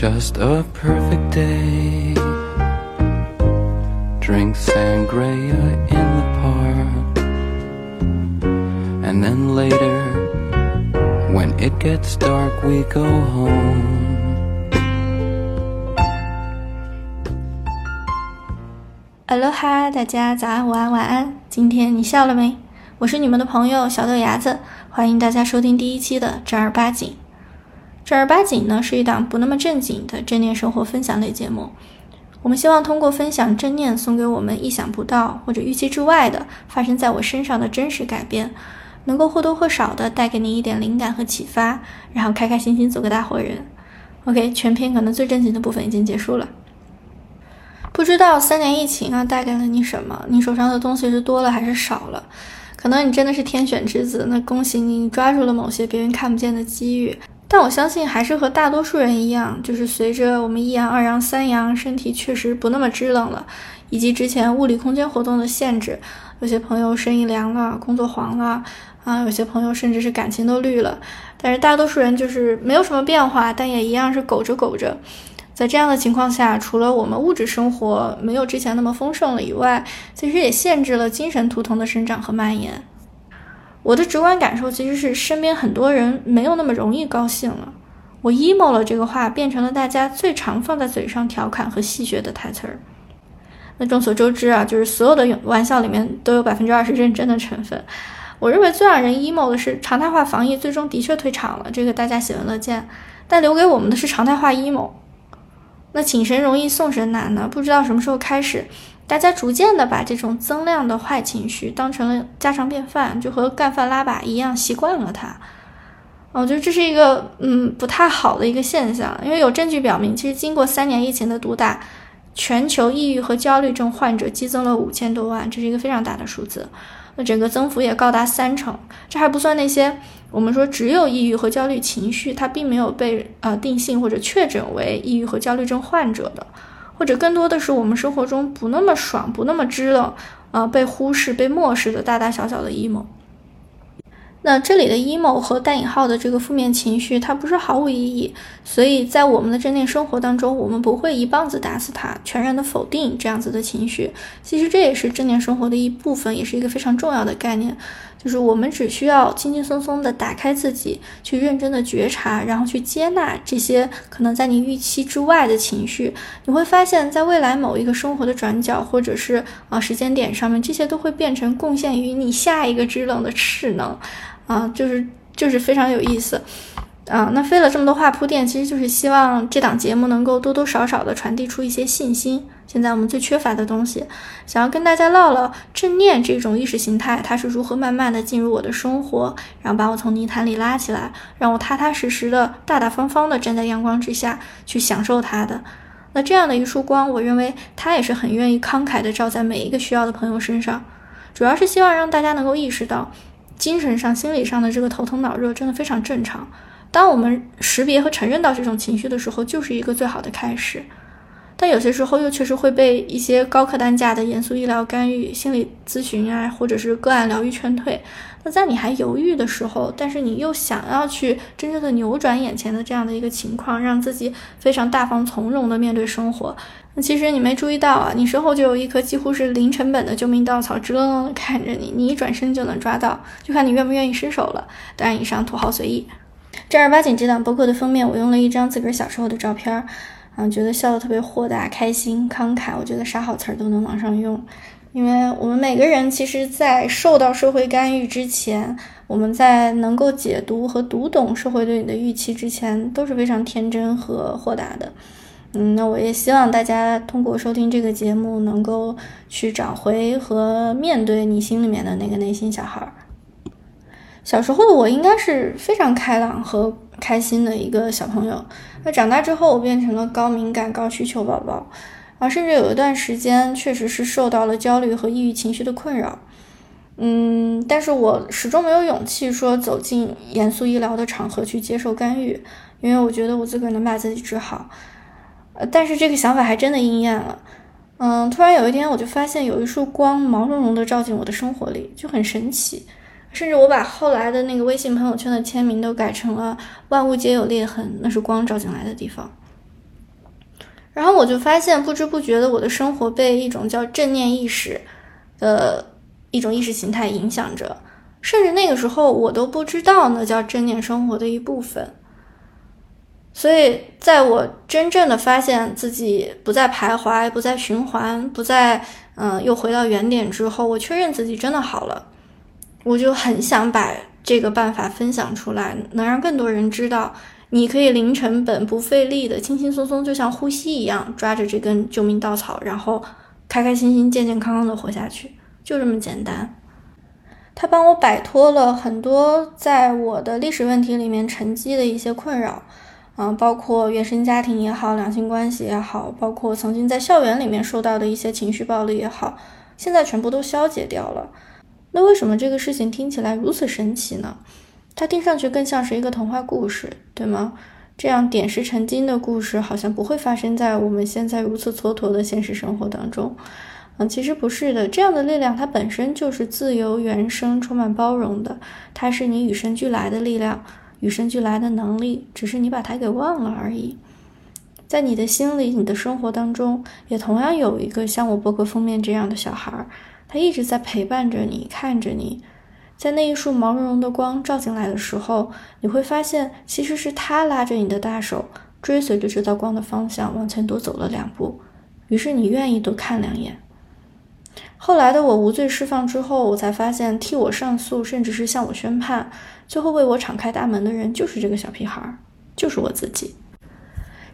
just a perfect day. Drink sangria in the park. And then later, when it gets dark, we go home. Aloha，大家早安、午安、晚安。今天你笑了没？我是你们的朋友小豆芽子，欢迎大家收听第一期的正儿八经。正儿八经呢是一档不那么正经的正念生活分享类节目。我们希望通过分享正念送给我们意想不到或者预期之外的发生在我身上的真实改变，能够或多或少的带给你一点灵感和启发，然后开开心心做个大活人。OK，全篇可能最正经的部分已经结束了。不知道三年疫情啊带给了你什么？你手上的东西是多了还是少了？可能你真的是天选之子，那恭喜你，你抓住了某些别人看不见的机遇。但我相信还是和大多数人一样，就是随着我们一阳、二阳、三阳，身体确实不那么支棱了，以及之前物理空间活动的限制，有些朋友生意凉了，工作黄了，啊，有些朋友甚至是感情都绿了。但是大多数人就是没有什么变化，但也一样是苟着苟着。在这样的情况下，除了我们物质生活没有之前那么丰盛了以外，其实也限制了精神图腾的生长和蔓延。我的直观感受其实是，身边很多人没有那么容易高兴了。我 emo 了这个话变成了大家最常放在嘴上调侃和戏谑的台词儿。那众所周知啊，就是所有的玩笑里面都有百分之二十认真的成分。我认为最让人 emo 的是常态化防疫最终的确退场了，这个大家喜闻乐见，但留给我们的是常态化 emo。那请神容易送神难呢？不知道什么时候开始，大家逐渐的把这种增量的坏情绪当成了家常便饭，就和干饭拉粑一样习惯了它。我觉得这是一个嗯不太好的一个现象，因为有证据表明，其实经过三年疫情的毒打，全球抑郁和焦虑症患者激增了五千多万，这是一个非常大的数字。那整个增幅也高达三成，这还不算那些。我们说，只有抑郁和焦虑情绪，它并没有被呃定性或者确诊为抑郁和焦虑症患者的，或者更多的是我们生活中不那么爽、不那么知冷，呃，被忽视、被漠视的大大小小的 emo。那这里的 emo 和带引号的这个负面情绪，它不是毫无意义，所以在我们的正念生活当中，我们不会一棒子打死它，全然的否定这样子的情绪。其实这也是正念生活的一部分，也是一个非常重要的概念。就是我们只需要轻轻松松的打开自己，去认真的觉察，然后去接纳这些可能在你预期之外的情绪。你会发现在未来某一个生活的转角，或者是啊时间点上面，这些都会变成贡献于你下一个制冷的势能，啊，就是就是非常有意思。啊，那费了这么多话铺垫，其实就是希望这档节目能够多多少少的传递出一些信心。现在我们最缺乏的东西，想要跟大家唠唠正念这种意识形态，它是如何慢慢的进入我的生活，然后把我从泥潭里拉起来，让我踏踏实实的、大大方方的站在阳光之下去享受它的。那这样的一束光，我认为它也是很愿意慷慨的照在每一个需要的朋友身上，主要是希望让大家能够意识到，精神上、心理上的这个头疼脑热真的非常正常。当我们识别和承认到这种情绪的时候，就是一个最好的开始。但有些时候又确实会被一些高客单价的严肃医疗干预、心理咨询啊，或者是个案疗愈劝退。那在你还犹豫的时候，但是你又想要去真正的扭转眼前的这样的一个情况，让自己非常大方从容的面对生活。那其实你没注意到啊，你身后就有一颗几乎是零成本的救命稻草，直愣愣的看着你，你一转身就能抓到，就看你愿不愿意伸手了。当然，以上土豪随意。正儿八经这档播客的封面，我用了一张自个儿小时候的照片儿。嗯，觉得笑得特别豁达、开心、慷慨，我觉得啥好词儿都能往上用，因为我们每个人其实，在受到社会干预之前，我们在能够解读和读懂社会对你的预期之前，都是非常天真和豁达的。嗯，那我也希望大家通过收听这个节目，能够去找回和面对你心里面的那个内心小孩儿。小时候的我应该是非常开朗和开心的一个小朋友。那长大之后，我变成了高敏感、高需求宝宝，啊，甚至有一段时间确实是受到了焦虑和抑郁情绪的困扰。嗯，但是我始终没有勇气说走进严肃医疗的场合去接受干预，因为我觉得我自个儿能把自己治好。呃，但是这个想法还真的应验了。嗯，突然有一天，我就发现有一束光毛茸茸的照进我的生活里，就很神奇。甚至我把后来的那个微信朋友圈的签名都改成了“万物皆有裂痕”，那是光照进来的地方。然后我就发现，不知不觉的，我的生活被一种叫正念意识的一种意识形态影响着，甚至那个时候我都不知道那叫正念生活的一部分。所以，在我真正的发现自己不再徘徊、不再循环、不再嗯又回到原点之后，我确认自己真的好了，我就很想把这个办法分享出来，能让更多人知道。你可以零成本、不费力的、轻轻松松，就像呼吸一样，抓着这根救命稻草，然后开开心心、健健康康的活下去，就这么简单。它帮我摆脱了很多在我的历史问题里面沉积的一些困扰，嗯，包括原生家庭也好、两性关系也好，包括曾经在校园里面受到的一些情绪暴力也好，现在全部都消解掉了。那为什么这个事情听起来如此神奇呢？它听上去更像是一个童话故事，对吗？这样点石成金的故事好像不会发生在我们现在如此蹉跎的现实生活当中。嗯，其实不是的，这样的力量它本身就是自由、原生、充满包容的，它是你与生俱来的力量，与生俱来的能力，只是你把它给忘了而已。在你的心里、你的生活当中，也同样有一个像我博客封面这样的小孩儿，他一直在陪伴着你，看着你。在那一束毛茸茸的光照进来的时候，你会发现，其实是他拉着你的大手，追随着这道光的方向往前多走了两步。于是你愿意多看两眼。后来的我无罪释放之后，我才发现，替我上诉，甚至是向我宣判，最后为我敞开大门的人，就是这个小屁孩，就是我自己。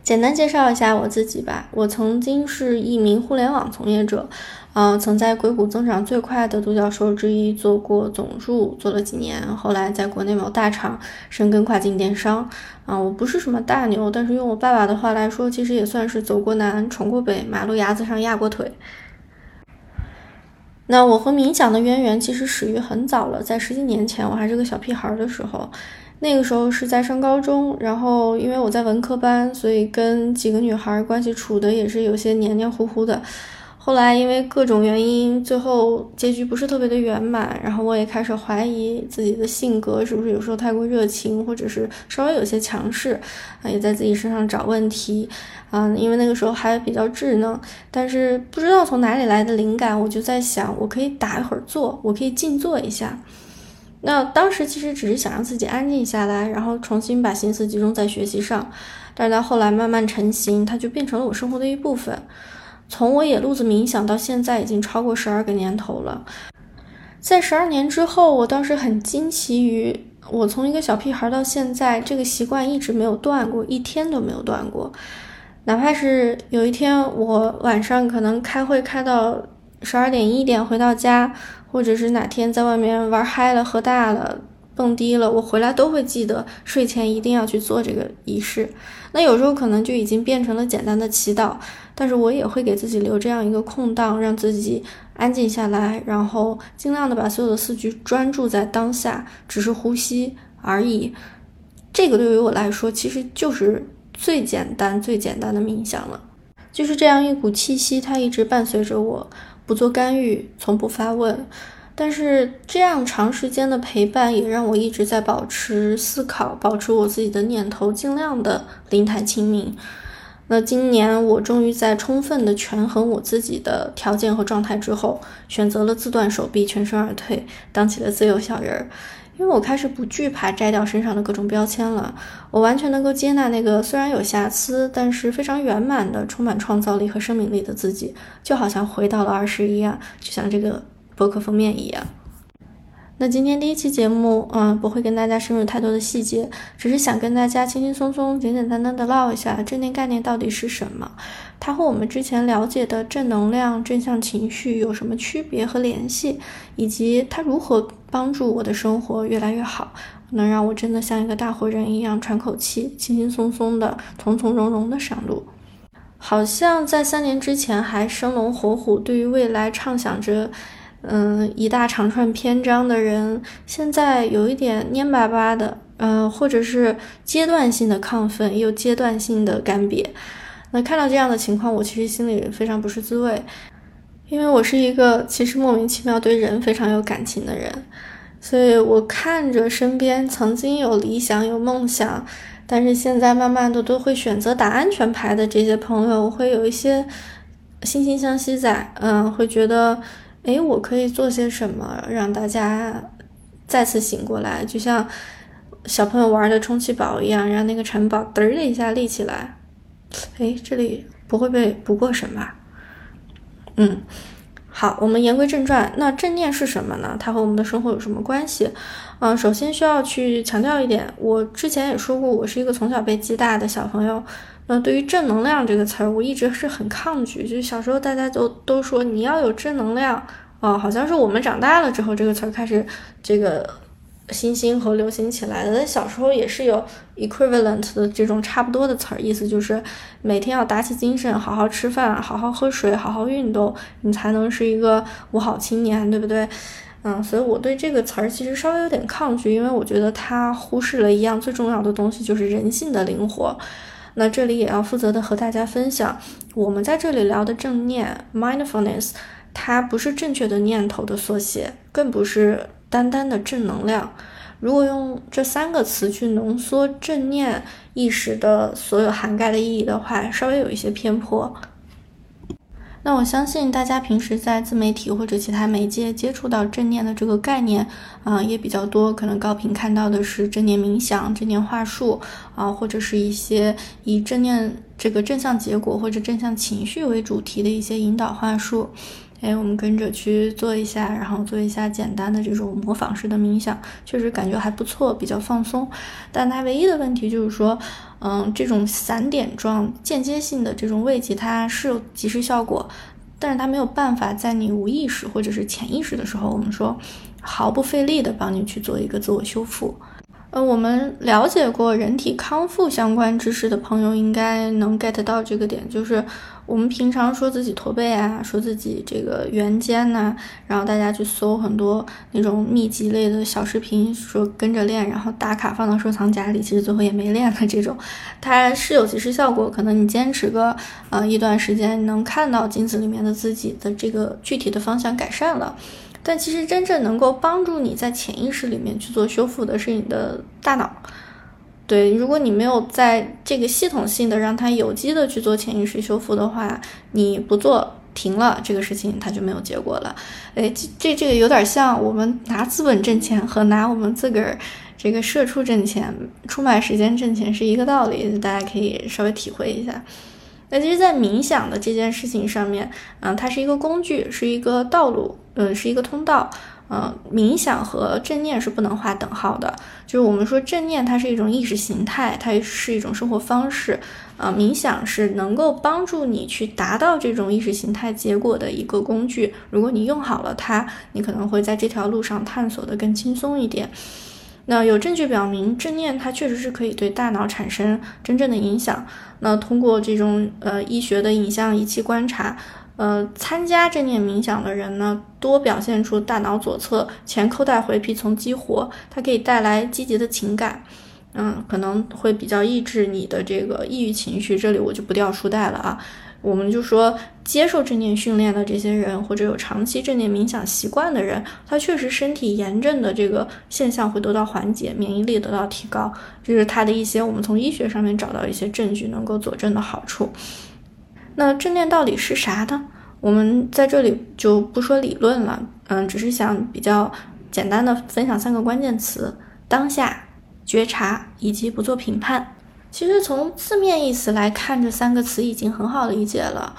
简单介绍一下我自己吧，我曾经是一名互联网从业者。嗯，曾在硅谷增长最快的独角兽之一做过总助，做了几年，后来在国内某大厂深耕跨境电商。啊，我不是什么大牛，但是用我爸爸的话来说，其实也算是走过南，闯过北，马路牙子上压过腿。那我和冥想的渊源其实始于很早了，在十几年前，我还是个小屁孩的时候，那个时候是在上高中，然后因为我在文科班，所以跟几个女孩关系处的也是有些黏黏糊糊的。后来因为各种原因，最后结局不是特别的圆满，然后我也开始怀疑自己的性格是不是有时候太过热情，或者是稍微有些强势，啊，也在自己身上找问题，啊，因为那个时候还比较稚嫩，但是不知道从哪里来的灵感，我就在想，我可以打一会儿坐，我可以静坐一下。那当时其实只是想让自己安静下来，然后重新把心思集中在学习上，但是到后来慢慢成型，它就变成了我生活的一部分。从我野路子冥想到现在，已经超过十二个年头了。在十二年之后，我倒是很惊奇于，我从一个小屁孩到现在，这个习惯一直没有断过，一天都没有断过。哪怕是有一天我晚上可能开会开到十二点一点回到家，或者是哪天在外面玩嗨了、喝大了。蹦迪了，我回来都会记得睡前一定要去做这个仪式。那有时候可能就已经变成了简单的祈祷，但是我也会给自己留这样一个空档，让自己安静下来，然后尽量的把所有的思绪专注在当下，只是呼吸而已。这个对于我来说，其实就是最简单、最简单的冥想了。就是这样一股气息，它一直伴随着我，不做干预，从不发问。但是这样长时间的陪伴也让我一直在保持思考，保持我自己的念头，尽量的灵台清明。那今年我终于在充分的权衡我自己的条件和状态之后，选择了自断手臂，全身而退，当起了自由小人儿。因为我开始不惧怕摘掉身上的各种标签了，我完全能够接纳那个虽然有瑕疵，但是非常圆满的、充满创造力和生命力的自己，就好像回到了儿时一样，就像这个。博客封面一样。那今天第一期节目，嗯，不会跟大家深入太多的细节，只是想跟大家轻轻松松、简简单单的唠一下正念概念到底是什么，它和我们之前了解的正能量、正向情绪有什么区别和联系，以及它如何帮助我的生活越来越好，能让我真的像一个大活人一样喘口气，轻轻松松的、从从容容的上路。好像在三年之前还生龙活虎，对于未来畅想着。嗯，一大长串篇章的人，现在有一点蔫巴巴的，嗯，或者是阶段性的亢奋，又阶段性的干瘪。那看到这样的情况，我其实心里非常不是滋味，因为我是一个其实莫名其妙对人非常有感情的人，所以我看着身边曾经有理想、有梦想，但是现在慢慢的都会选择打安全牌的这些朋友，我会有一些惺惺相惜在，嗯，会觉得，哎，我可以做些什么让大家再次醒过来，就像小朋友玩的充气宝一样，让那个城堡嘚儿的一下立起来，哎，这里不会被不过审吧？嗯。好，我们言归正传。那正念是什么呢？它和我们的生活有什么关系？嗯，首先需要去强调一点，我之前也说过，我是一个从小被激大的小朋友。那对于正能量这个词儿，我一直是很抗拒。就是小时候大家都都说你要有正能量，哦，好像是我们长大了之后这个词儿开始这个。新兴和流行起来的，但小时候也是有 equivalent 的这种差不多的词儿，意思就是每天要打起精神，好好吃饭，好好喝水，好好运动，你才能是一个五好青年，对不对？嗯，所以我对这个词儿其实稍微有点抗拒，因为我觉得它忽视了一样最重要的东西，就是人性的灵活。那这里也要负责的和大家分享，我们在这里聊的正念 mindfulness，它不是正确的念头的缩写，更不是。单单的正能量，如果用这三个词去浓缩正念意识的所有涵盖的意义的话，稍微有一些偏颇。那我相信大家平时在自媒体或者其他媒介接触到正念的这个概念啊，也比较多。可能高频看到的是正念冥想、正念话术啊，或者是一些以正念这个正向结果或者正向情绪为主题的一些引导话术。哎，我们跟着去做一下，然后做一下简单的这种模仿式的冥想，确实感觉还不错，比较放松。但它唯一的问题就是说，嗯，这种散点状、间接性的这种慰藉，它是有即时效果，但是它没有办法在你无意识或者是潜意识的时候，我们说毫不费力的帮你去做一个自我修复。呃，我们了解过人体康复相关知识的朋友，应该能 get 到这个点，就是我们平常说自己驼背啊，说自己这个圆肩呐，然后大家去搜很多那种秘籍类的小视频，说跟着练，然后打卡放到收藏夹里，其实最后也没练的 这种，它是有即时效果，可能你坚持个呃一段时间，能看到镜子里面的自己的这个具体的方向改善了。但其实真正能够帮助你在潜意识里面去做修复的是你的大脑。对，如果你没有在这个系统性的让它有机的去做潜意识修复的话，你不做停了这个事情，它就没有结果了。哎，这这个有点像我们拿资本挣钱和拿我们自个儿这个社畜挣钱、出卖时间挣钱是一个道理，大家可以稍微体会一下。那其实，在冥想的这件事情上面，嗯，它是一个工具，是一个道路，嗯，是一个通道，嗯，冥想和正念是不能划等号的。就是我们说正念，它是一种意识形态，它是一种生活方式，啊，冥想是能够帮助你去达到这种意识形态结果的一个工具。如果你用好了它，你可能会在这条路上探索的更轻松一点。那有证据表明，正念它确实是可以对大脑产生真正的影响。那通过这种呃医学的影像仪器观察，呃，参加正念冥想的人呢，多表现出大脑左侧前扣带回皮层激活，它可以带来积极的情感，嗯，可能会比较抑制你的这个抑郁情绪。这里我就不掉书袋了啊。我们就说，接受正念训练的这些人，或者有长期正念冥想习惯的人，他确实身体炎症的这个现象会得到缓解，免疫力得到提高，这是他的一些我们从医学上面找到一些证据能够佐证的好处。那正念到底是啥呢？我们在这里就不说理论了，嗯，只是想比较简单的分享三个关键词：当下、觉察以及不做评判。其实从字面意思来看，这三个词已经很好理解了。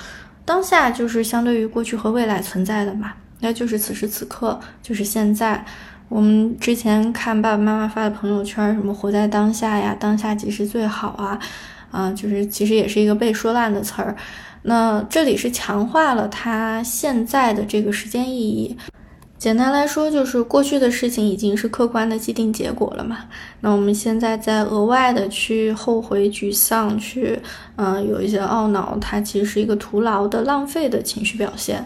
当下就是相对于过去和未来存在的嘛，那就是此时此刻，就是现在。我们之前看爸爸妈妈发的朋友圈，什么活在当下呀，当下即是最好啊，啊，就是其实也是一个被说烂的词儿。那这里是强化了它现在的这个时间意义。简单来说，就是过去的事情已经是客观的既定结果了嘛。那我们现在再额外的去后悔、沮丧，去嗯有一些懊恼，它其实是一个徒劳的、浪费的情绪表现。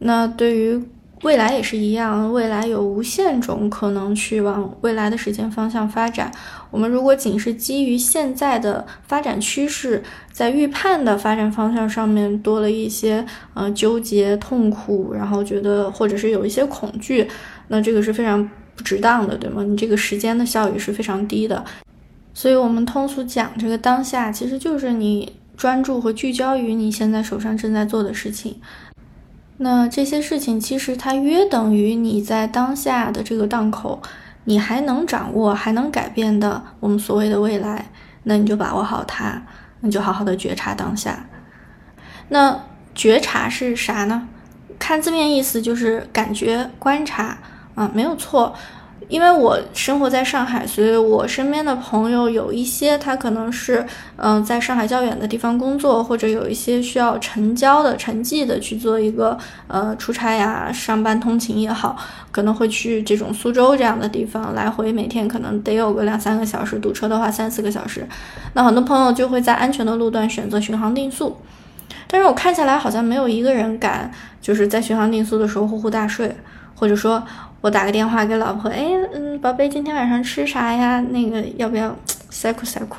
那对于。未来也是一样，未来有无限种可能去往未来的时间方向发展。我们如果仅是基于现在的发展趋势，在预判的发展方向上面多了一些呃纠结、痛苦，然后觉得或者是有一些恐惧，那这个是非常不值当的，对吗？你这个时间的效益是非常低的。所以我们通俗讲，这个当下其实就是你专注和聚焦于你现在手上正在做的事情。那这些事情其实它约等于你在当下的这个档口，你还能掌握、还能改变的我们所谓的未来，那你就把握好它，你就好好的觉察当下。那觉察是啥呢？看字面意思就是感觉、观察啊，没有错。因为我生活在上海，所以我身边的朋友有一些，他可能是嗯，在上海较远的地方工作，或者有一些需要成交的、成绩的去做一个呃出差呀、上班通勤也好，可能会去这种苏州这样的地方来回，每天可能得有个两三个小时，堵车的话三四个小时。那很多朋友就会在安全的路段选择巡航定速，但是我看下来好像没有一个人敢就是在巡航定速的时候呼呼大睡，或者说。我打个电话给老婆，哎，嗯，宝贝，今天晚上吃啥呀？那个要不要塞苦塞苦？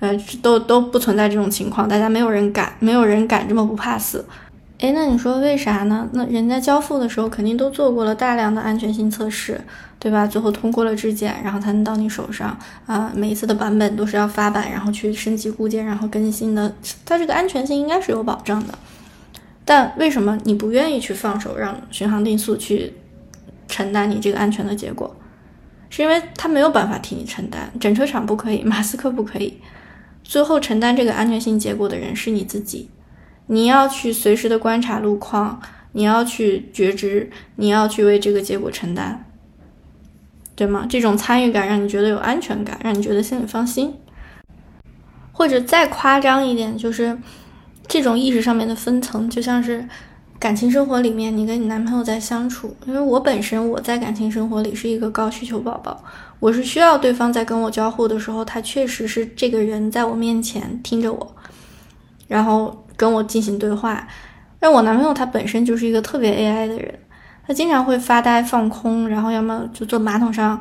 呃，都都不存在这种情况，大家没有人敢，没有人敢这么不怕死。哎，那你说为啥呢？那人家交付的时候肯定都做过了大量的安全性测试，对吧？最后通过了质检，然后才能到你手上啊。每一次的版本都是要发版，然后去升级固件，然后更新的，它这个安全性应该是有保障的。但为什么你不愿意去放手，让巡航定速去？承担你这个安全的结果，是因为他没有办法替你承担，整车厂不可以，马斯克不可以，最后承担这个安全性结果的人是你自己。你要去随时的观察路况，你要去觉知，你要去为这个结果承担，对吗？这种参与感让你觉得有安全感，让你觉得心里放心。或者再夸张一点，就是这种意识上面的分层，就像是。感情生活里面，你跟你男朋友在相处，因为我本身我在感情生活里是一个高需求宝宝，我是需要对方在跟我交互的时候，他确实是这个人在我面前听着我，然后跟我进行对话。但我男朋友他本身就是一个特别 AI 的人，他经常会发呆放空，然后要么就坐马桶上，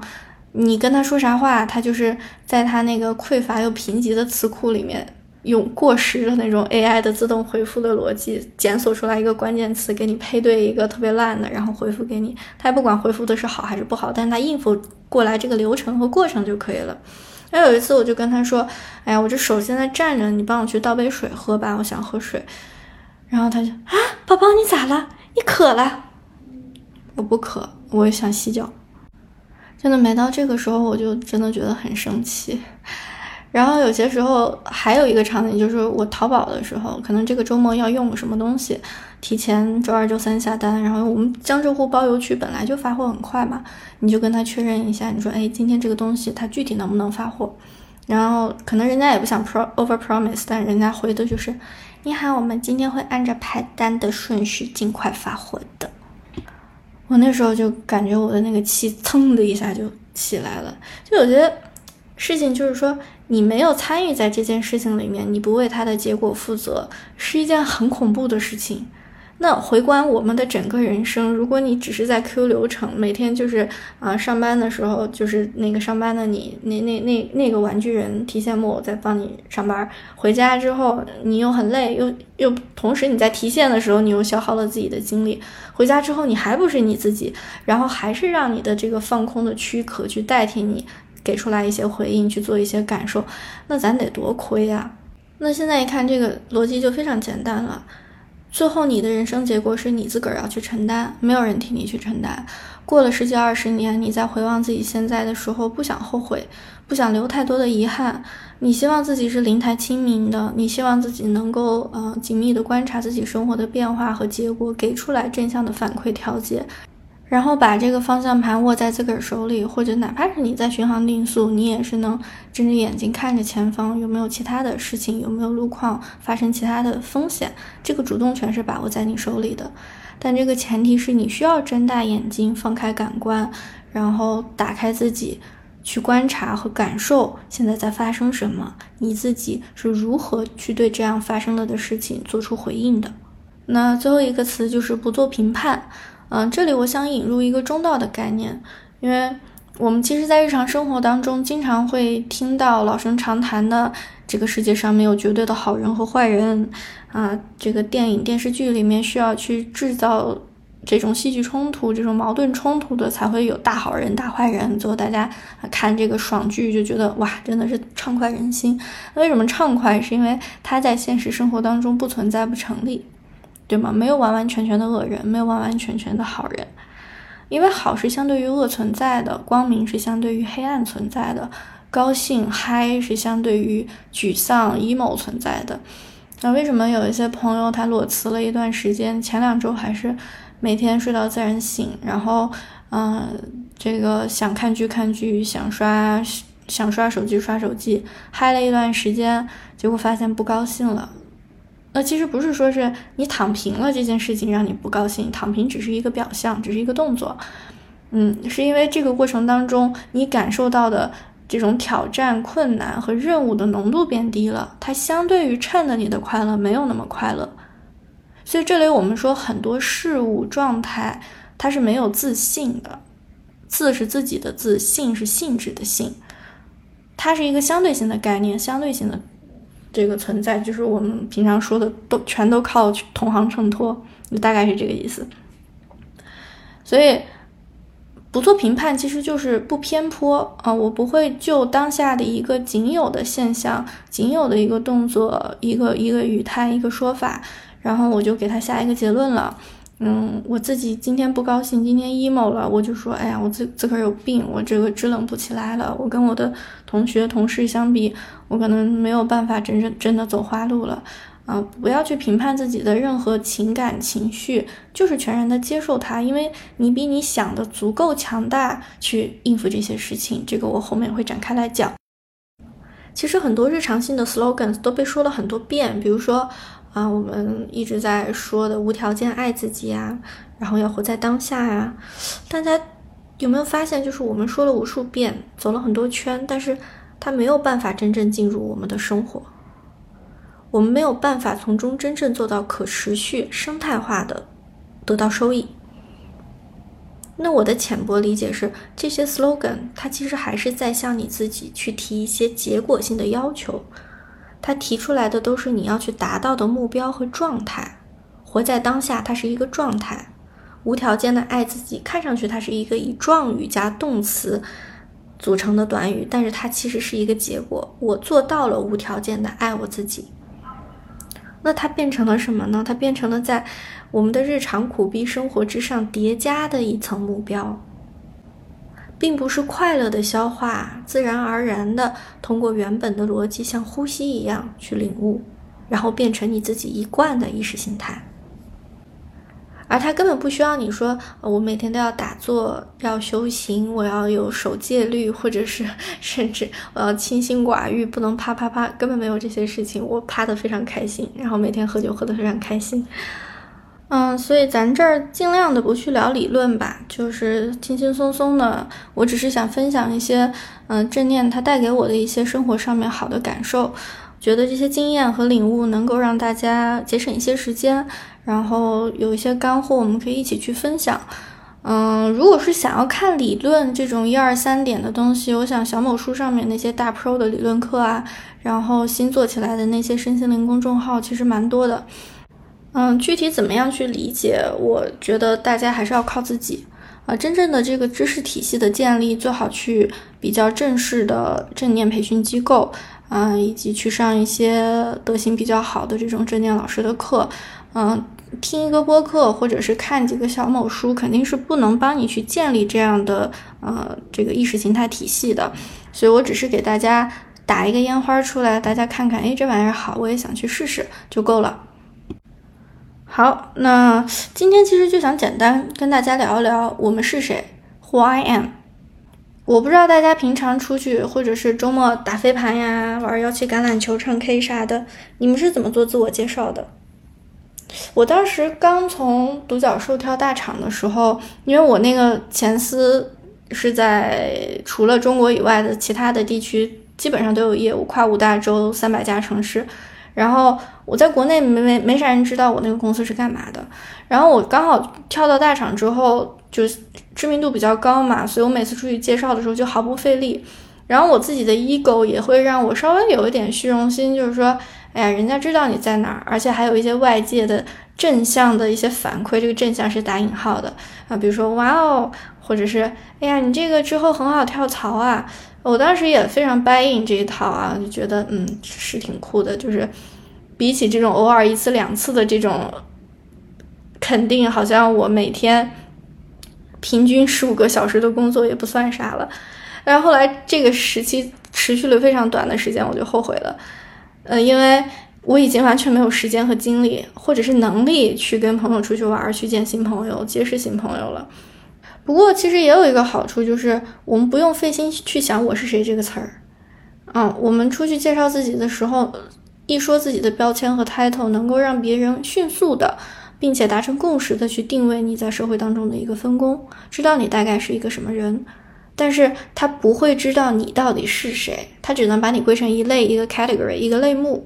你跟他说啥话，他就是在他那个匮乏又贫瘠的词库里面。用过时的那种 AI 的自动回复的逻辑检索出来一个关键词，给你配对一个特别烂的，然后回复给你。他也不管回复的是好还是不好，但是他应付过来这个流程和过程就可以了。那有一次我就跟他说：“哎呀，我这手现在站着，你帮我去倒杯水喝吧，我想喝水。”然后他就啊，宝宝你咋了？你渴了？我不渴，我也想洗脚。真的每到这个时候，我就真的觉得很生气。然后有些时候还有一个场景，就是我淘宝的时候，可能这个周末要用个什么东西，提前周二、周三下单。然后我们江浙沪包邮区本来就发货很快嘛，你就跟他确认一下，你说，哎，今天这个东西它具体能不能发货？然后可能人家也不想 pro over promise，但人家回的就是，你好，我们今天会按照排单的顺序尽快发货的。我那时候就感觉我的那个气噌的一下就起来了，就有些。事情就是说，你没有参与在这件事情里面，你不为它的结果负责，是一件很恐怖的事情。那回观我们的整个人生，如果你只是在 Q 流程，每天就是啊，上班的时候就是那个上班的你，那那那那个玩具人提线木偶在帮你上班，回家之后你又很累，又又同时你在提线的时候你又消耗了自己的精力，回家之后你还不是你自己，然后还是让你的这个放空的躯壳去代替你。给出来一些回应，去做一些感受，那咱得多亏呀！那现在一看，这个逻辑就非常简单了。最后，你的人生结果是你自个儿要去承担，没有人替你去承担。过了十几二十年，你在回望自己现在的时候，不想后悔，不想留太多的遗憾。你希望自己是灵台清明的，你希望自己能够呃紧密的观察自己生活的变化和结果，给出来正向的反馈调节。然后把这个方向盘握在自个儿手里，或者哪怕是你在巡航定速，你也是能睁着眼睛看着前方有没有其他的事情，有没有路况发生其他的风险。这个主动权是把握在你手里的，但这个前提是你需要睁大眼睛，放开感官，然后打开自己，去观察和感受现在在发生什么，你自己是如何去对这样发生了的事情做出回应的。那最后一个词就是不做评判。嗯，这里我想引入一个中道的概念，因为我们其实，在日常生活当中，经常会听到老生常谈的“这个世界上没有绝对的好人和坏人”，啊，这个电影电视剧里面需要去制造这种戏剧冲突、这种矛盾冲突的，才会有大好人、大坏人。最后大家看这个爽剧就觉得哇，真的是畅快人心。为什么畅快？是因为它在现实生活当中不存在、不成立，对吗？没有完完全全的恶人，没有完完全全的好人。因为好是相对于恶存在的，光明是相对于黑暗存在的，高兴嗨是相对于沮丧 emo 存在的。那为什么有一些朋友他裸辞了一段时间，前两周还是每天睡到自然醒，然后嗯，这个想看剧看剧，想刷想刷手机刷手机，嗨了一段时间，结果发现不高兴了。那其实不是说是你躺平了这件事情让你不高兴，躺平只是一个表象，只是一个动作。嗯，是因为这个过程当中你感受到的这种挑战、困难和任务的浓度变低了，它相对于衬的你的快乐没有那么快乐。所以这里我们说很多事物状态它是没有自信的，自是自己的自，性是性质的性，它是一个相对性的概念，相对性的。这个存在就是我们平常说的，都全都靠同行衬托，就大概是这个意思。所以不做评判，其实就是不偏颇啊。我不会就当下的一个仅有的现象、仅有的一个动作、一个一个语态、一个说法，然后我就给他下一个结论了。嗯，我自己今天不高兴，今天 emo 了，我就说，哎呀，我自自个儿有病，我这个支棱不起来了。我跟我的同学同事相比，我可能没有办法真正真的走花路了。啊，不要去评判自己的任何情感情绪，就是全然的接受它，因为你比你想的足够强大去应付这些事情。这个我后面会展开来讲。其实很多日常性的 slogans 都被说了很多遍，比如说。啊，我们一直在说的无条件爱自己啊，然后要活在当下呀。大家有没有发现，就是我们说了无数遍，走了很多圈，但是它没有办法真正进入我们的生活。我们没有办法从中真正做到可持续、生态化的得到收益。那我的浅薄理解是，这些 slogan 它其实还是在向你自己去提一些结果性的要求。他提出来的都是你要去达到的目标和状态，活在当下，它是一个状态，无条件的爱自己，看上去它是一个以状语加动词组成的短语，但是它其实是一个结果，我做到了无条件的爱我自己，那它变成了什么呢？它变成了在我们的日常苦逼生活之上叠加的一层目标。并不是快乐的消化，自然而然的通过原本的逻辑，像呼吸一样去领悟，然后变成你自己一贯的意识形态。而他根本不需要你说，我每天都要打坐，要修行，我要有守戒律，或者是 甚至我要清心寡欲，不能啪啪啪，根本没有这些事情。我啪的非常开心，然后每天喝酒喝的非常开心。嗯，所以咱这儿尽量的不去聊理论吧，就是轻轻松松的。我只是想分享一些，嗯，正念它带给我的一些生活上面好的感受。觉得这些经验和领悟能够让大家节省一些时间，然后有一些干货，我们可以一起去分享。嗯，如果是想要看理论这种一二三点的东西，我想小某书上面那些大 pro 的理论课啊，然后新做起来的那些身心灵公众号，其实蛮多的。嗯，具体怎么样去理解？我觉得大家还是要靠自己啊。真正的这个知识体系的建立，最好去比较正式的正念培训机构啊，以及去上一些德行比较好的这种正念老师的课。嗯，听一个播客或者是看几个小某书，肯定是不能帮你去建立这样的呃这个意识形态体系的。所以我只是给大家打一个烟花出来，大家看看，哎，这玩意儿好，我也想去试试就够了。好，那今天其实就想简单跟大家聊一聊我们是谁，Who I am。我不知道大家平常出去或者是周末打飞盘呀、玩摇起橄榄球、唱 K 啥的，你们是怎么做自我介绍的？我当时刚从独角兽跳大厂的时候，因为我那个前司是在除了中国以外的其他的地区，基本上都有业务，跨五大洲、三百家城市。然后我在国内没没没啥人知道我那个公司是干嘛的，然后我刚好跳到大厂之后，就知名度比较高嘛，所以我每次出去介绍的时候就毫不费力。然后我自己的 ego 也会让我稍微有一点虚荣心，就是说，哎呀，人家知道你在哪儿，而且还有一些外界的正向的一些反馈，这个正向是打引号的啊，比如说哇哦，或者是哎呀，你这个之后很好跳槽啊。我当时也非常 buy in 这一套啊，就觉得嗯是挺酷的，就是比起这种偶尔一次两次的这种肯定，好像我每天平均十五个小时的工作也不算啥了。然后后来这个时期持续了非常短的时间，我就后悔了，呃，因为我已经完全没有时间和精力，或者是能力去跟朋友出去玩，去见新朋友，结识新朋友了。不过，其实也有一个好处，就是我们不用费心去想“我是谁”这个词儿。嗯，我们出去介绍自己的时候，一说自己的标签和 title，能够让别人迅速的，并且达成共识的去定位你在社会当中的一个分工，知道你大概是一个什么人。但是他不会知道你到底是谁，他只能把你归成一类、一个 category、一个类目。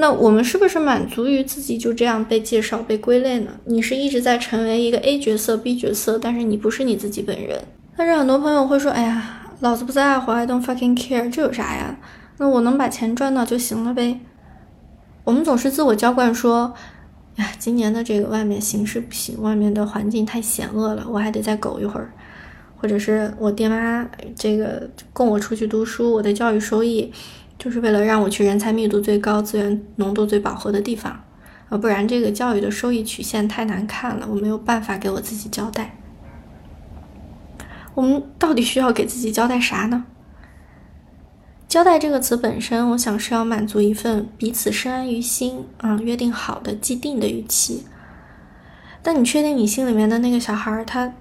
那我们是不是满足于自己就这样被介绍、被归类呢？你是一直在成为一个 A 角色、B 角色，但是你不是你自己本人。但是很多朋友会说：“哎呀，老子不在乎，I don't fucking care，这有啥呀？那我能把钱赚到就行了呗。”我们总是自我浇灌说：“呀，今年的这个外面形势不行，外面的环境太险恶了，我还得再苟一会儿。”或者是我爹妈这个供我出去读书，我的教育收益。就是为了让我去人才密度最高、资源浓度最饱和的地方，啊，不然这个教育的收益曲线太难看了，我没有办法给我自己交代。我们到底需要给自己交代啥呢？交代这个词本身，我想是要满足一份彼此深谙于心啊、约定好的既定的预期。但你确定你心里面的那个小孩，他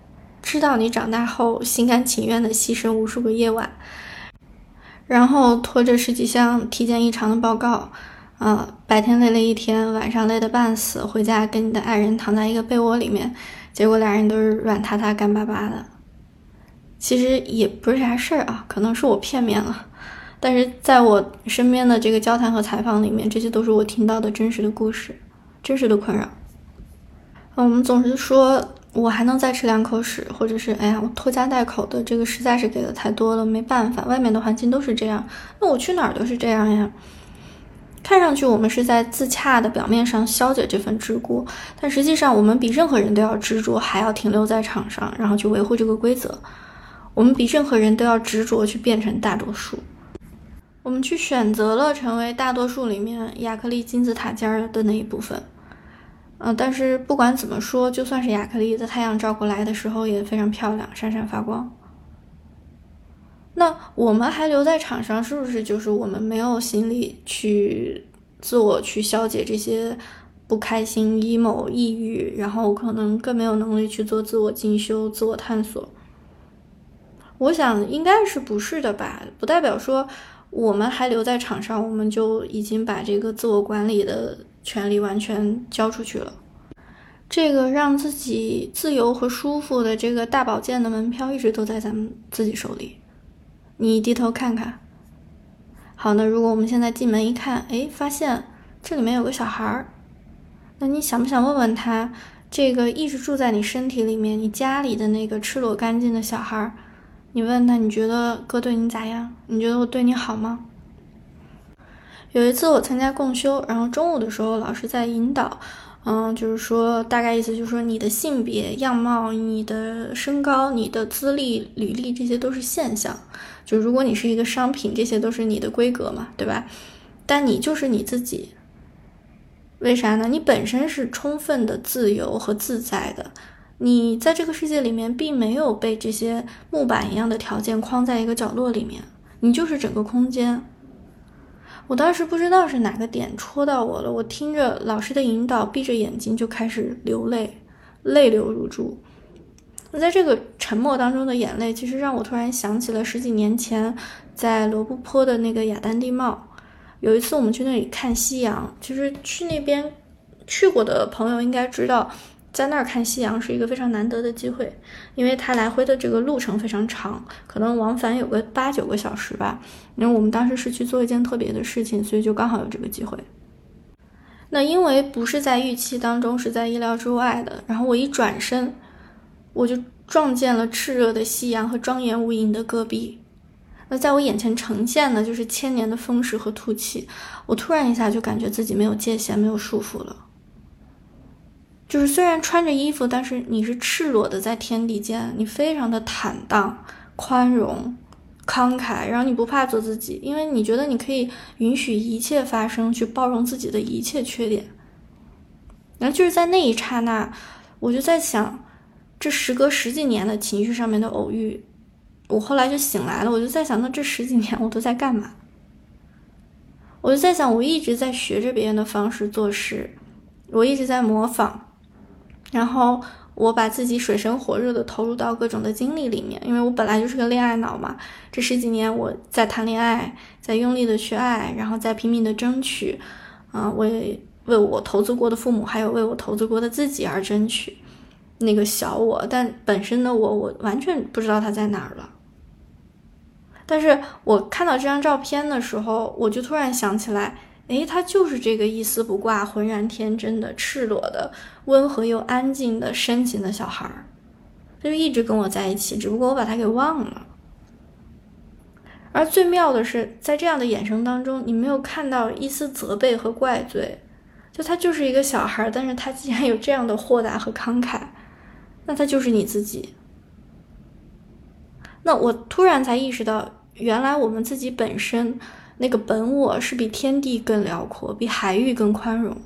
知道你长大后心甘情愿的牺牲无数个夜晚？然后拖着十几箱体检异常的报告，啊，白天累了一天，晚上累得半死，回家跟你的爱人躺在一个被窝里面，结果俩人都是软塌塌、干巴巴的。其实也不是啥事儿啊，可能是我片面了，但是在我身边的这个交谈和采访里面，这些都是我听到的真实的故事，真实的困扰。我们总是说。我还能再吃两口屎，或者是哎呀，我拖家带口的这个实在是给的太多了，没办法，外面的环境都是这样，那我去哪儿都是这样呀。看上去我们是在自洽的表面上消解这份桎梏，但实际上我们比任何人都要执着，还要停留在场上，然后去维护这个规则。我们比任何人都要执着去变成大多数，我们去选择了成为大多数里面亚克力金字塔尖的那一部分。嗯，但是不管怎么说，就算是亚克力，在太阳照过来的时候也非常漂亮，闪闪发光。那我们还留在场上，是不是就是我们没有心理去自我去消解这些不开心、emo、抑郁，然后可能更没有能力去做自我进修、自我探索？我想应该是不是的吧？不代表说我们还留在场上，我们就已经把这个自我管理的。权利完全交出去了，这个让自己自由和舒服的这个大宝剑的门票一直都在咱们自己手里。你低头看看，好，那如果我们现在进门一看，哎，发现这里面有个小孩儿，那你想不想问问他，这个一直住在你身体里面、你家里的那个赤裸干净的小孩儿，你问他，你觉得哥对你咋样？你觉得我对你好吗？有一次我参加共修，然后中午的时候老师在引导，嗯，就是说大概意思就是说你的性别、样貌、你的身高、你的资历、履历这些都是现象，就如果你是一个商品，这些都是你的规格嘛，对吧？但你就是你自己，为啥呢？你本身是充分的自由和自在的，你在这个世界里面并没有被这些木板一样的条件框在一个角落里面，你就是整个空间。我当时不知道是哪个点戳到我了，我听着老师的引导，闭着眼睛就开始流泪，泪流如注。那在这个沉默当中的眼泪，其实让我突然想起了十几年前在罗布泊的那个雅丹地貌。有一次我们去那里看夕阳，其实去那边去过的朋友应该知道。在那儿看夕阳是一个非常难得的机会，因为它来回的这个路程非常长，可能往返有个八九个小时吧。因为我们当时是去做一件特别的事情，所以就刚好有这个机会。那因为不是在预期当中，是在意料之外的。然后我一转身，我就撞见了炽热的夕阳和庄严无垠的戈壁。那在我眼前呈现的就是千年的风蚀和吐气。我突然一下就感觉自己没有界限，没有束缚了。就是虽然穿着衣服，但是你是赤裸的在天地间，你非常的坦荡、宽容、慷慨，然后你不怕做自己，因为你觉得你可以允许一切发生，去包容自己的一切缺点。然后就是在那一刹那，我就在想，这时隔十几年的情绪上面的偶遇。我后来就醒来了，我就在想，那这十几年我都在干嘛？我就在想，我一直在学着别人的方式做事，我一直在模仿，然后我把自己水深火热的投入到各种的经历里面，因为我本来就是个恋爱脑嘛。这十几年我在谈恋爱，在用力的去爱，然后在拼命的争取，啊，为为我投资过的父母，还有为我投资过的自己而争取。那个小我，但本身的我，我完全不知道他在哪儿了。但是我看到这张照片的时候，我就突然想起来，诶，他就是这个一丝不挂、浑然天真的、赤裸的、温和又安静的、深情的小孩儿，他就一直跟我在一起，只不过我把他给忘了。而最妙的是，在这样的眼神当中，你没有看到一丝责备和怪罪，就他就是一个小孩儿，但是他竟然有这样的豁达和慷慨，那他就是你自己。那我突然才意识到。原来我们自己本身那个本我是比天地更辽阔，比海域更宽容。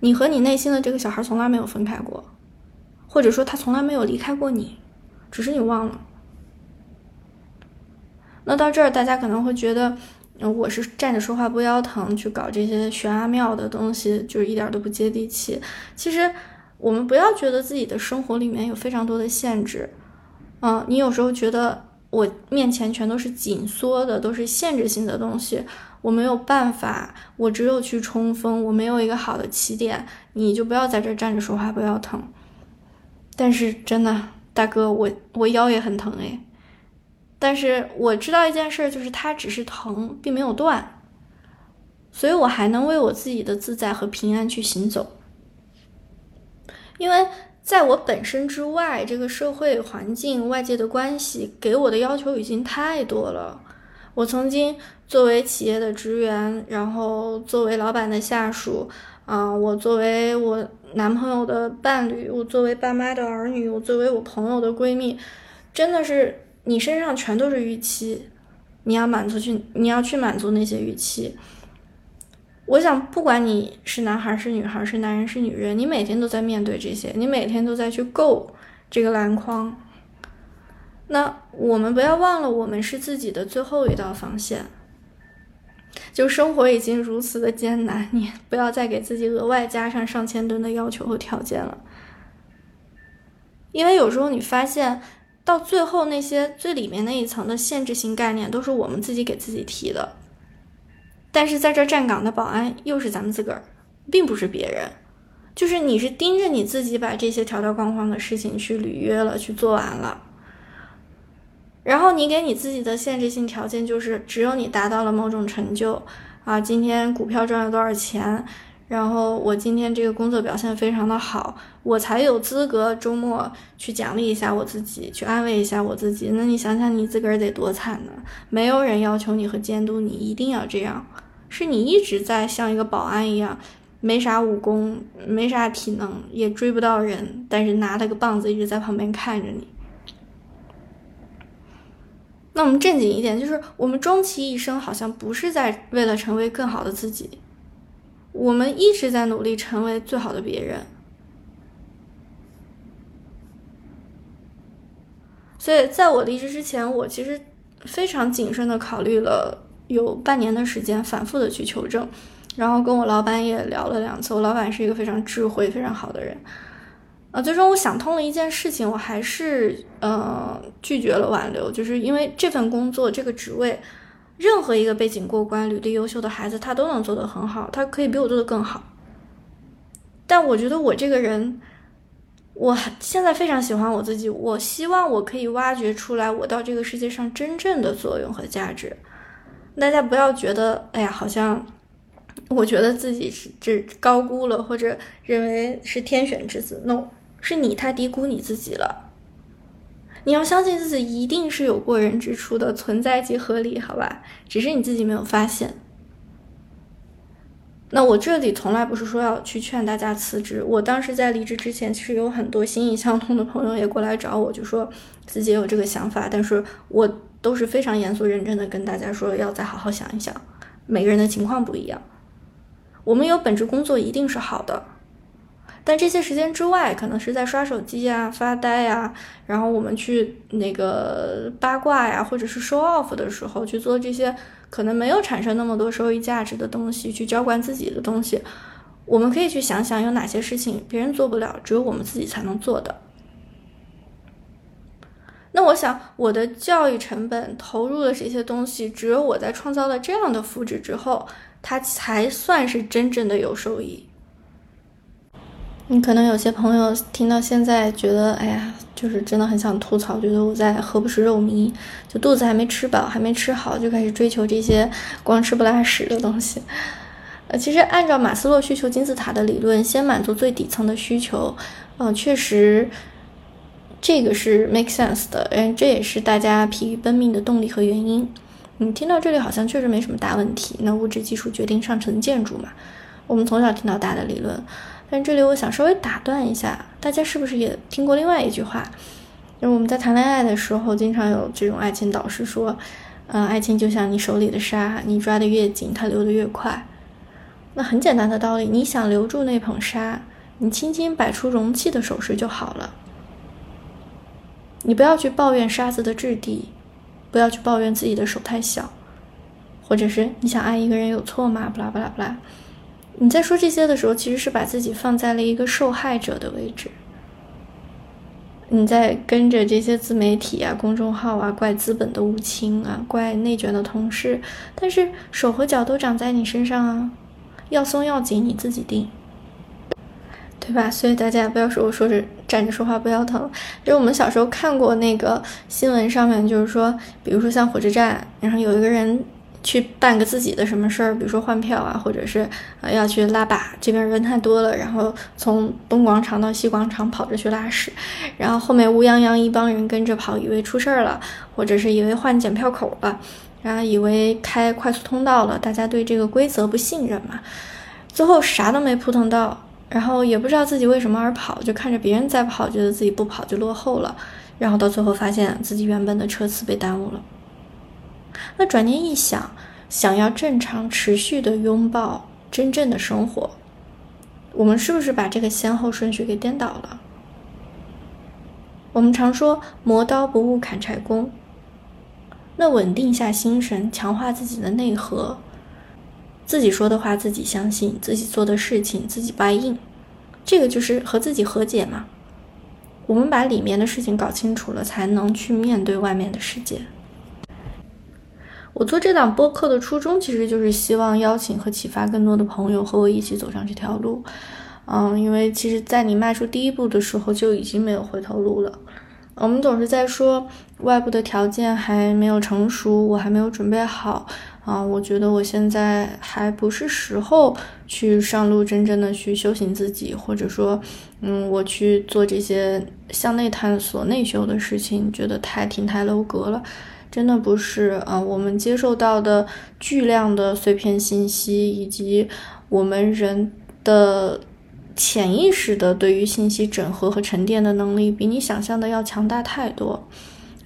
你和你内心的这个小孩从来没有分开过，或者说他从来没有离开过你，只是你忘了。那到这儿，大家可能会觉得，我是站着说话不腰疼，去搞这些玄阿妙的东西，就是一点都不接地气。其实，我们不要觉得自己的生活里面有非常多的限制。嗯，你有时候觉得。我面前全都是紧缩的，都是限制性的东西，我没有办法，我只有去冲锋，我没有一个好的起点，你就不要在这站着说话，不要疼。但是真的，大哥，我我腰也很疼诶。但是我知道一件事，就是它只是疼，并没有断，所以我还能为我自己的自在和平安去行走，因为。在我本身之外，这个社会环境、外界的关系给我的要求已经太多了。我曾经作为企业的职员，然后作为老板的下属，啊，我作为我男朋友的伴侣，我作为爸妈的儿女，我作为我朋友的闺蜜，真的是你身上全都是预期，你要满足去，你要去满足那些预期。我想，不管你是男孩是女孩是男人是女人，你每天都在面对这些，你每天都在去够这个篮筐。那我们不要忘了，我们是自己的最后一道防线。就生活已经如此的艰难，你不要再给自己额外加上上千吨的要求和条件了。因为有时候你发现，到最后那些最里面那一层的限制性概念，都是我们自己给自己提的。但是在这站岗的保安又是咱们自个儿，并不是别人，就是你是盯着你自己把这些条条框框的事情去履约了，去做完了。然后你给你自己的限制性条件就是，只有你达到了某种成就啊，今天股票赚了多少钱，然后我今天这个工作表现非常的好，我才有资格周末去奖励一下我自己，去安慰一下我自己。那你想想你自个儿得多惨呢？没有人要求你和监督你一定要这样。是你一直在像一个保安一样，没啥武功，没啥体能，也追不到人，但是拿了个棒子一直在旁边看着你。那我们正经一点，就是我们终其一生好像不是在为了成为更好的自己，我们一直在努力成为最好的别人。所以在我离职之前，我其实非常谨慎的考虑了。有半年的时间反复的去求证，然后跟我老板也聊了两次。我老板是一个非常智慧、非常好的人，啊，最终我想通了一件事情，我还是呃拒绝了挽留，就是因为这份工作、这个职位，任何一个背景过关、履历优秀的孩子，他都能做得很好，他可以比我做得更好。但我觉得我这个人，我现在非常喜欢我自己，我希望我可以挖掘出来我到这个世界上真正的作用和价值。大家不要觉得，哎呀，好像我觉得自己是这高估了，或者认为是天选之子。No，是你太低估你自己了。你要相信自己一定是有过人之处的，存在即合理，好吧？只是你自己没有发现。那我这里从来不是说要去劝大家辞职。我当时在离职之前，其实有很多心意相通的朋友也过来找我，就说自己也有这个想法，但是我都是非常严肃认真的跟大家说，要再好好想一想，每个人的情况不一样。我们有本职工作一定是好的。但这些时间之外，可能是在刷手机啊、发呆呀，然后我们去那个八卦呀，或者是 show off 的时候，去做这些可能没有产生那么多收益价值的东西，去浇灌自己的东西。我们可以去想想有哪些事情别人做不了，只有我们自己才能做的。那我想，我的教育成本投入的这些东西，只有我在创造了这样的复制之后，它才算是真正的有收益。你可能有些朋友听到现在觉得，哎呀，就是真的很想吐槽，觉得我在何不食肉糜，就肚子还没吃饱，还没吃好，就开始追求这些光吃不拉屎的东西。呃，其实按照马斯洛需求金字塔的理论，先满足最底层的需求，嗯，确实这个是 make sense 的，嗯，这也是大家疲于奔命的动力和原因。你听到这里好像确实没什么大问题。那物质基础决定上层建筑嘛，我们从小听到大的理论。但这里我想稍微打断一下，大家是不是也听过另外一句话？就是我们在谈恋爱的时候，经常有这种爱情导师说：“嗯，爱情就像你手里的沙，你抓得越紧，它流得越快。”那很简单的道理，你想留住那捧沙，你轻轻摆出容器的手势就好了。你不要去抱怨沙子的质地，不要去抱怨自己的手太小，或者是你想爱一个人有错吗？不啦不啦不啦。你在说这些的时候，其实是把自己放在了一个受害者的位置。你在跟着这些自媒体啊、公众号啊，怪资本的无情啊，怪内卷的同事，但是手和脚都长在你身上啊，要松要紧你自己定，对吧？所以大家不要说我说着站着说话不腰疼，就是我们小时候看过那个新闻上面，就是说，比如说像火车站，然后有一个人。去办个自己的什么事儿，比如说换票啊，或者是呃要去拉粑，这边人太多了，然后从东广场到西广场跑着去拉屎，然后后面乌泱泱一帮人跟着跑，以为出事儿了，或者是以为换检票口了，然后以为开快速通道了，大家对这个规则不信任嘛，最后啥都没扑腾到，然后也不知道自己为什么而跑，就看着别人在跑，觉得自己不跑就落后了，然后到最后发现自己原本的车次被耽误了。那转念一想，想要正常持续的拥抱真正的生活，我们是不是把这个先后顺序给颠倒了？我们常说磨刀不误砍柴工，那稳定下心神，强化自己的内核，自己说的话自己相信，自己做的事情自己 buy in，这个就是和自己和解嘛。我们把里面的事情搞清楚了，才能去面对外面的世界。我做这档播客的初衷，其实就是希望邀请和启发更多的朋友和我一起走上这条路。嗯，因为其实，在你迈出第一步的时候，就已经没有回头路了。我们总是在说外部的条件还没有成熟，我还没有准备好。啊，我觉得我现在还不是时候去上路，真正的去修行自己，或者说，嗯，我去做这些向内探索、内修的事情，觉得太亭台楼阁了。真的不是啊，我们接受到的巨量的碎片信息，以及我们人的潜意识的对于信息整合和沉淀的能力，比你想象的要强大太多。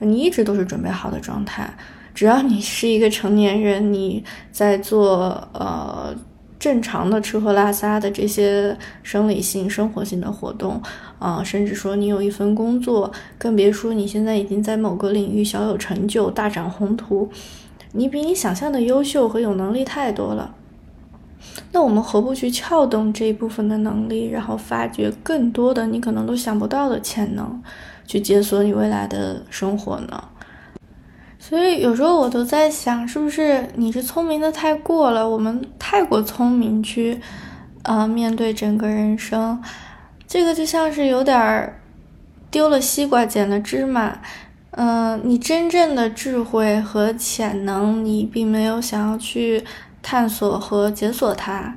你一直都是准备好的状态，只要你是一个成年人，你在做呃。正常的吃喝拉撒的这些生理性、生活性的活动，啊，甚至说你有一份工作，更别说你现在已经在某个领域小有成就、大展宏图，你比你想象的优秀和有能力太多了。那我们何不去撬动这一部分的能力，然后发掘更多的你可能都想不到的潜能，去解锁你未来的生活呢？所以有时候我都在想，是不是你是聪明的太过了？我们太过聪明去，呃，面对整个人生，这个就像是有点儿丢了西瓜捡了芝麻。嗯，你真正的智慧和潜能，你并没有想要去探索和解锁它，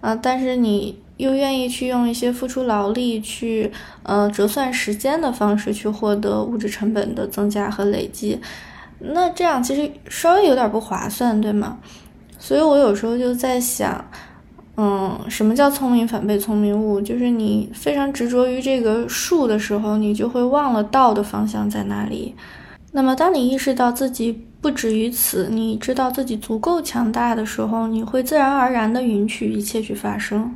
啊，但是你。又愿意去用一些付出劳力去呃折算时间的方式去获得物质成本的增加和累积，那这样其实稍微有点不划算，对吗？所以我有时候就在想，嗯，什么叫聪明反被聪明误？就是你非常执着于这个数的时候，你就会忘了道的方向在哪里。那么，当你意识到自己不止于此，你知道自己足够强大的时候，你会自然而然的允许一切去发生。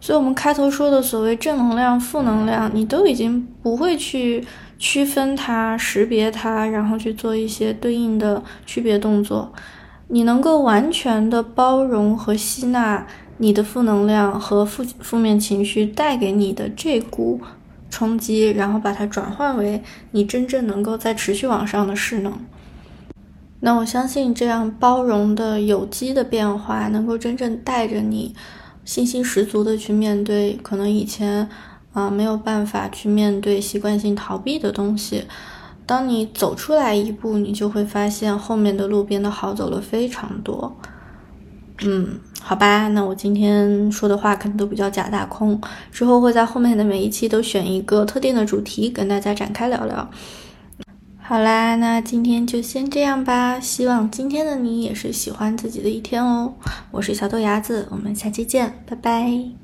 所以，我们开头说的所谓正能量、负能量，你都已经不会去区分它、识别它，然后去做一些对应的区别动作。你能够完全的包容和吸纳你的负能量和负负面情绪带给你的这股冲击，然后把它转换为你真正能够在持续往上的势能。那我相信这样包容的有机的变化，能够真正带着你信心十足的去面对可能以前啊没有办法去面对习惯性逃避的东西。当你走出来一步，你就会发现后面的路变得好走了非常多。嗯，好吧，那我今天说的话可能都比较假大空，之后会在后面的每一期都选一个特定的主题跟大家展开聊聊。好啦，那今天就先这样吧。希望今天的你也是喜欢自己的一天哦。我是小豆芽子，我们下期见，拜拜。